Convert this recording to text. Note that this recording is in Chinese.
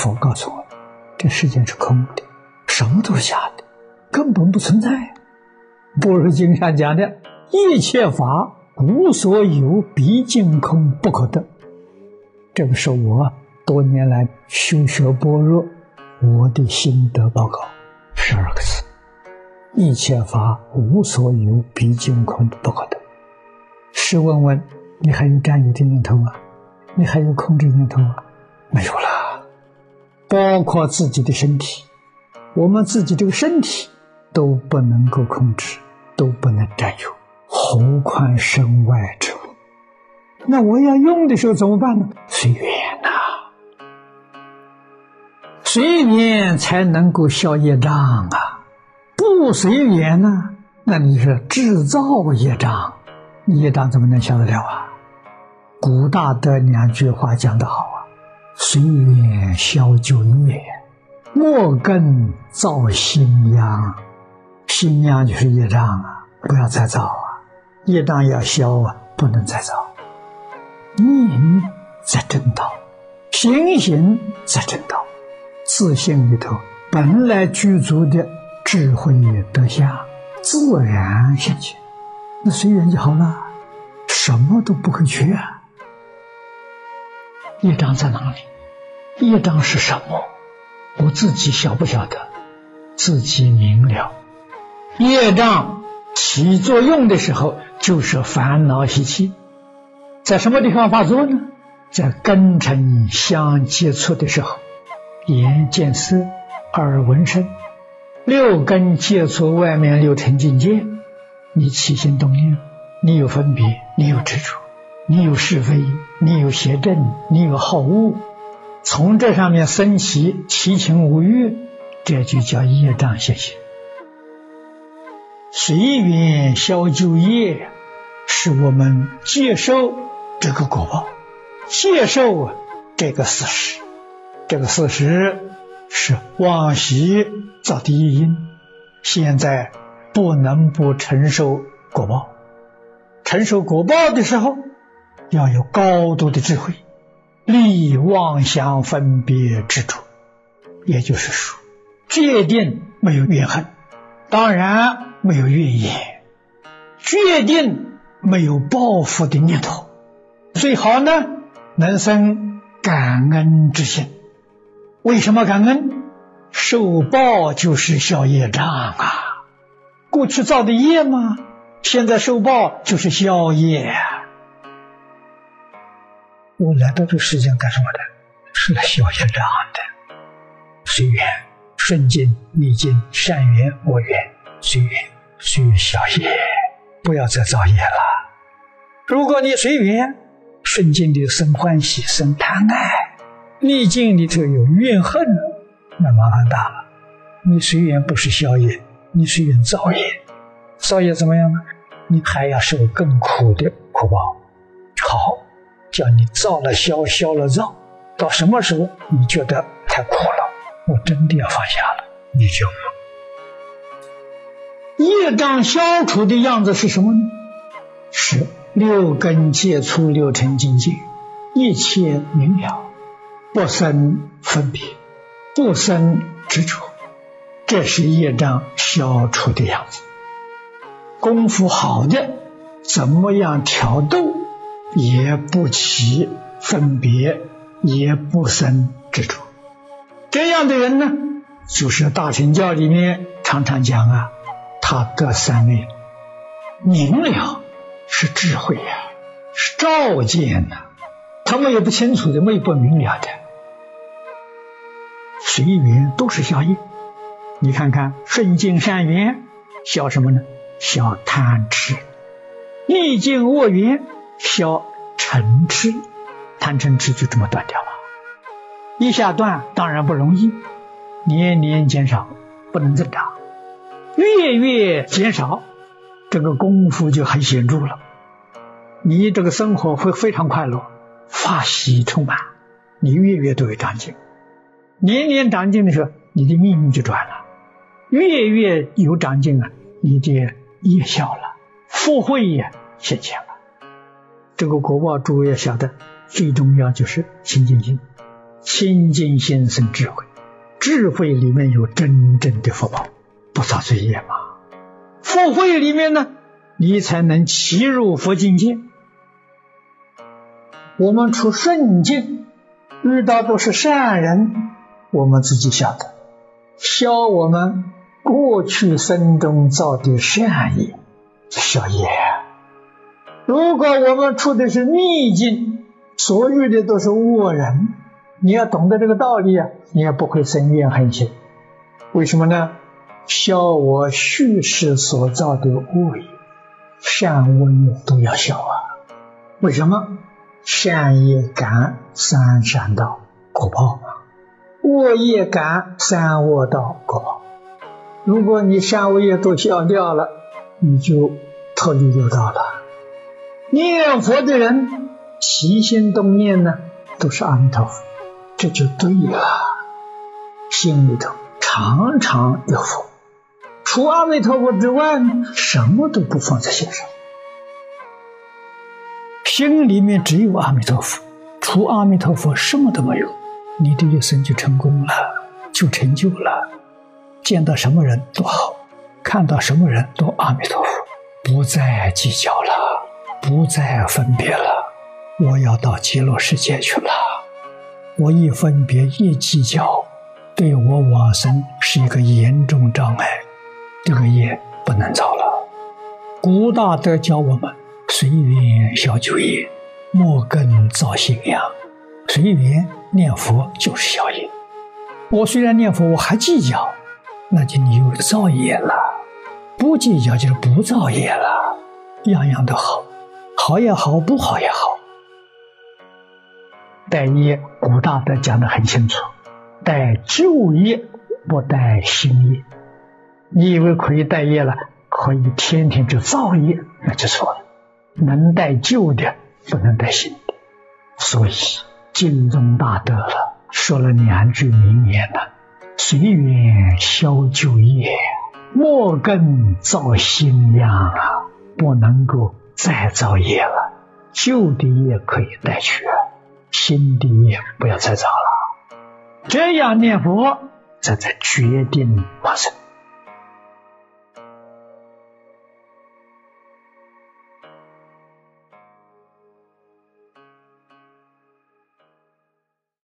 佛告诉我，这世界是空的，什么都是假的，根本不存在。般若经上讲的，一切法无所有，毕竟空，不可得。这个是我多年来修学般若我的心得报告，十二个字：一切法无所有，毕竟空，不可得。试问问，你还有占有的念头吗？你还有控制念头吗？没有了。包括自己的身体，我们自己这个身体都不能够控制，都不能占有，何况身外之物？那我要用的时候怎么办呢？随缘呐，随缘才能够消业障啊！不随缘呢，那你是制造业障，业障怎么能消得了啊？古大德两句话讲得好啊：“随缘消旧业，莫更造新殃。新殃就是业障啊，不要再造啊！业障要消啊，不能再造。念在正道，心行在正道，自信里头本来具足的智慧德相，自然现前。那随缘就好了，什么都不会缺啊。”业障在哪里？业障是什么？我自己晓不晓得？自己明了。业障起作用的时候，就是烦恼习气。在什么地方发作呢？在根尘相接触的时候，眼见色，耳闻声，六根接触外面六尘境界，你起心动念，你有分别，你有执着。你有是非，你有邪正，你有好恶，从这上面升起七情五欲，这就叫业障现行。随缘消旧业，是我们接受这个果报，接受这个事实。这个事实是往昔造的因，现在不能不承受果报。承受果报的时候。要有高度的智慧，立妄想分别执着，也就是说，决定没有怨恨，当然没有怨言，决定没有报复的念头，最好呢能生感恩之心。为什么感恩？受报就是消业障啊！过去造的业吗？现在受报就是消业。我来到这个世间干什么的？是来消业障的。随缘顺境逆境善缘恶缘，随缘随缘消业，不要再造业了。如果你随缘顺境里生欢喜生贪爱，逆境里头有怨恨，那麻烦大了。你随缘不是消业，你随缘造业，造业怎么样呢？你还要受更苦的苦报。好。叫你造了消，消了造，到什么时候你觉得太苦了，我真的要放下了，你就业障消除的样子是什么呢？是六根接触六尘境界，一切明了，不生分别，不生执着，这是业障消除的样子。功夫好的，怎么样调度？也不起分别，也不生执着。这样的人呢，就是大乘教里面常常讲啊，他得三昧，明了是智慧呀，是照见呐。他们也不清楚的，没有不明了的，随缘都是消业。你看看顺境善缘消什么呢？消贪痴，逆境恶缘。消嗔痴，贪嗔痴就这么断掉了。一下断当然不容易，年年减少，不能增长，月月减少，这个功夫就很显著了。你这个生活会非常快乐，法喜充满，你月月都有长进，年年长进的时候，你的命运就转了，月月有长进啊，你的业消了，福慧也现前了。这个国报，诸位要晓得，最重要就是清净心，清净心生智慧，智慧里面有真正的福报，不造罪业嘛。福慧里面呢，你才能齐入佛境界。我们出顺境，遇到都是善人，我们自己晓得，消我们过去生中造的善业，消业。如果我们出的是逆境，所遇的都是恶人，你要懂得这个道理啊，你也不会生怨恨心。为什么呢？消我虚事所造的恶业，善恶业都要消啊。为什么？善业感三善道果报嘛，恶业感三恶道果报。如果你善恶业都消掉了，你就脱离六道了。念佛的人。起心动念呢，都是阿弥陀佛，这就对了。心里头常常有佛，除阿弥陀佛之外，什么都不放在心上。心里面只有阿弥陀佛，除阿弥陀佛什么都没有，你的一生就成功了，就成就了。见到什么人都好，看到什么人都阿弥陀佛，不再计较了，不再分别了。我要到极乐世界去了，我一分别一计较，对我往生是一个严重障碍，这个业不能造了。古大德教我们随缘消旧业，莫更造新样。随缘念佛就是消业。我虽然念佛，我还计较，那就你又造业了；不计较就是不造业了，样样都好，好也好，不好也好。待业，古大德讲的很清楚，待旧业不待新业。你以为可以待业了，可以天天就造业，那就错了。能带旧的，不能带新的。所以净宗大德了，说了两句名言呢：随缘消旧业，莫更造新样啊！不能够再造业了，旧的业可以带去。新的业不要再造了，这样念佛这才决定往生。